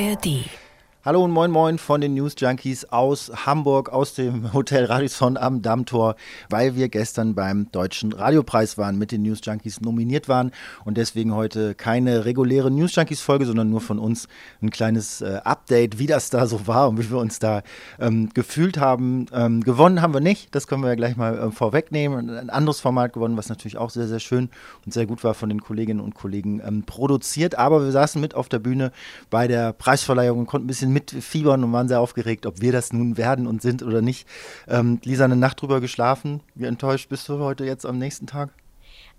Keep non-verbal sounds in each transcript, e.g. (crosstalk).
ARD. Hallo und moin moin von den News Junkies aus Hamburg, aus dem (laughs) Hotel Radisson am Dammtor, weil wir gestern beim Deutschen Radiopreis waren, mit den News Junkies nominiert waren und deswegen heute keine reguläre News Junkies Folge, sondern nur von uns ein kleines äh, Update, wie das da so war und wie wir uns da ähm, gefühlt haben. Ähm, gewonnen haben wir nicht, das können wir ja gleich mal äh, vorwegnehmen. Ein anderes Format gewonnen, was natürlich auch sehr, sehr schön und sehr gut war von den Kolleginnen und Kollegen ähm, produziert. Aber wir saßen mit auf der Bühne bei der Preisverleihung und konnten ein bisschen mitfiebern und waren sehr aufgeregt, ob wir das nun werden und sind oder nicht. Ähm, Lisa, eine Nacht drüber geschlafen. Wie enttäuscht bist du heute jetzt am nächsten Tag?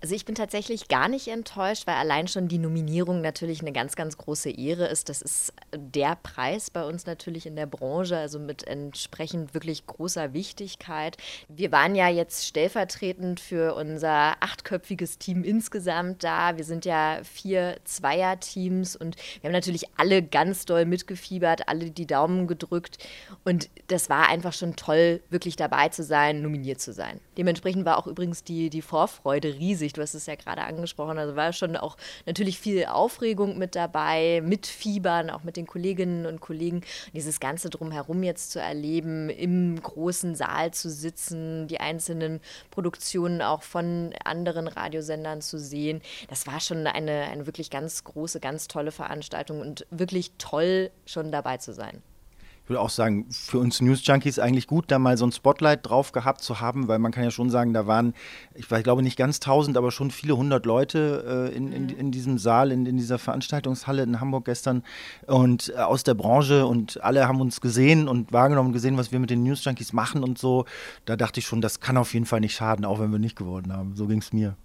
Also ich bin tatsächlich gar nicht enttäuscht, weil allein schon die Nominierung natürlich eine ganz, ganz große Ehre ist. Das ist der Preis bei uns natürlich in der Branche, also mit entsprechend wirklich großer Wichtigkeit. Wir waren ja jetzt stellvertretend für unser achtköpfiges Team insgesamt da. Wir sind ja vier Zweierteams und wir haben natürlich alle ganz doll mitgefiebert, alle die Daumen gedrückt. Und das war einfach schon toll, wirklich dabei zu sein, nominiert zu sein. Dementsprechend war auch übrigens die, die Vorfreude riesig Gesicht. Du hast es ja gerade angesprochen. Also war schon auch natürlich viel Aufregung mit dabei, mit Fiebern, auch mit den Kolleginnen und Kollegen. Dieses Ganze drumherum jetzt zu erleben, im großen Saal zu sitzen, die einzelnen Produktionen auch von anderen Radiosendern zu sehen. Das war schon eine, eine wirklich ganz große, ganz tolle Veranstaltung und wirklich toll, schon dabei zu sein würde auch sagen, für uns News Junkies eigentlich gut, da mal so ein Spotlight drauf gehabt zu haben, weil man kann ja schon sagen, da waren, ich, weiß, ich glaube nicht ganz tausend, aber schon viele hundert Leute äh, in, in, in, diesem Saal, in, in, dieser Veranstaltungshalle in Hamburg gestern und äh, aus der Branche und alle haben uns gesehen und wahrgenommen und gesehen, was wir mit den News Junkies machen und so. Da dachte ich schon, das kann auf jeden Fall nicht schaden, auch wenn wir nicht geworden haben. So ging es mir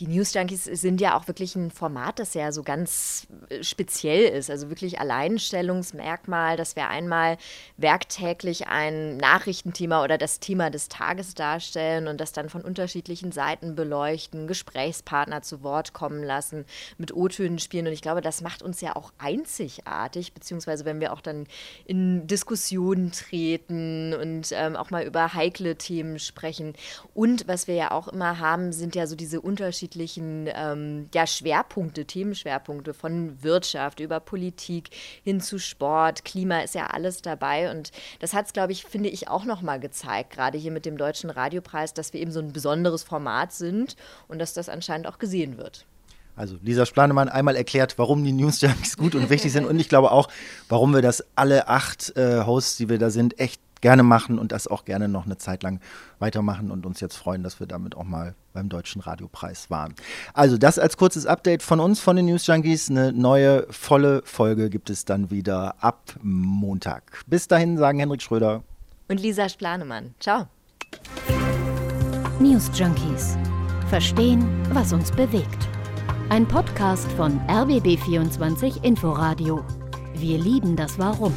die News Junkies sind ja auch wirklich ein Format, das ja so ganz äh, speziell ist. Also wirklich Alleinstellungsmerkmal, dass wir einmal werktäglich ein Nachrichtenthema oder das Thema des Tages darstellen und das dann von unterschiedlichen Seiten beleuchten, Gesprächspartner zu Wort kommen lassen, mit O-Tönen spielen. Und ich glaube, das macht uns ja auch einzigartig, beziehungsweise wenn wir auch dann in Diskussionen treten und ähm, auch mal über heikle Themen sprechen. Und was wir ja auch immer haben, sind ja so diese unterschiedlichen unterschiedlichen ähm, ja, Schwerpunkte, Themenschwerpunkte von Wirtschaft über Politik hin zu Sport, Klima ist ja alles dabei. Und das hat es, glaube ich, finde ich, auch nochmal gezeigt, gerade hier mit dem Deutschen Radiopreis, dass wir eben so ein besonderes Format sind und dass das anscheinend auch gesehen wird. Also Lisa Splanemann einmal erklärt, warum die News Junkies (laughs) gut und wichtig sind und ich glaube auch, warum wir das alle acht äh, Hosts, die wir da sind, echt gerne machen und das auch gerne noch eine Zeit lang weitermachen und uns jetzt freuen, dass wir damit auch mal beim Deutschen Radiopreis waren. Also das als kurzes Update von uns, von den News Junkies. Eine neue, volle Folge gibt es dann wieder ab Montag. Bis dahin sagen Henrik Schröder und Lisa Splanemann. Ciao. News Junkies. Verstehen, was uns bewegt. Ein Podcast von RBB24 Inforadio. Wir lieben das Warum.